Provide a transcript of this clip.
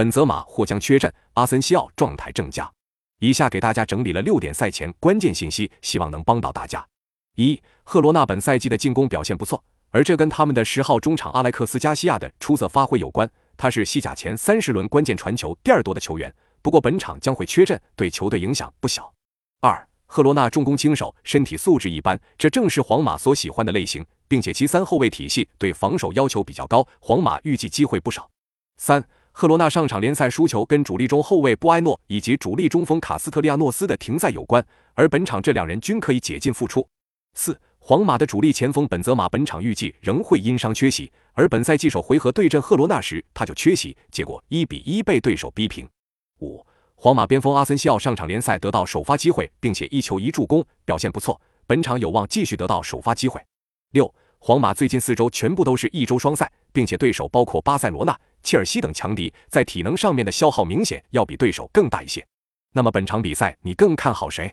本泽马或将缺阵，阿森西奥状态正佳。以下给大家整理了六点赛前关键信息，希望能帮到大家。一、赫罗纳本赛季的进攻表现不错，而这跟他们的十号中场阿莱克斯加西亚的出色发挥有关。他是西甲前三十轮关键传球第二多的球员，不过本场将会缺阵，对球队影响不小。二、赫罗纳重攻轻守，身体素质一般，这正是皇马所喜欢的类型，并且其三后卫体系对防守要求比较高，皇马预计机会不少。三。赫罗纳上场联赛输球跟主力中后卫布埃诺以及主力中锋卡斯特利亚诺斯的停赛有关，而本场这两人均可以解禁复出。四，皇马的主力前锋本泽马本场预计仍会因伤缺席，而本赛季首回合对阵赫罗纳时他就缺席，结果一比一被对手逼平。五，皇马边锋阿森西奥上场联赛得到首发机会，并且一球一助攻，表现不错，本场有望继续得到首发机会。六，皇马最近四周全部都是一周双赛，并且对手包括巴塞罗那。切尔西等强敌在体能上面的消耗明显要比对手更大一些。那么本场比赛你更看好谁？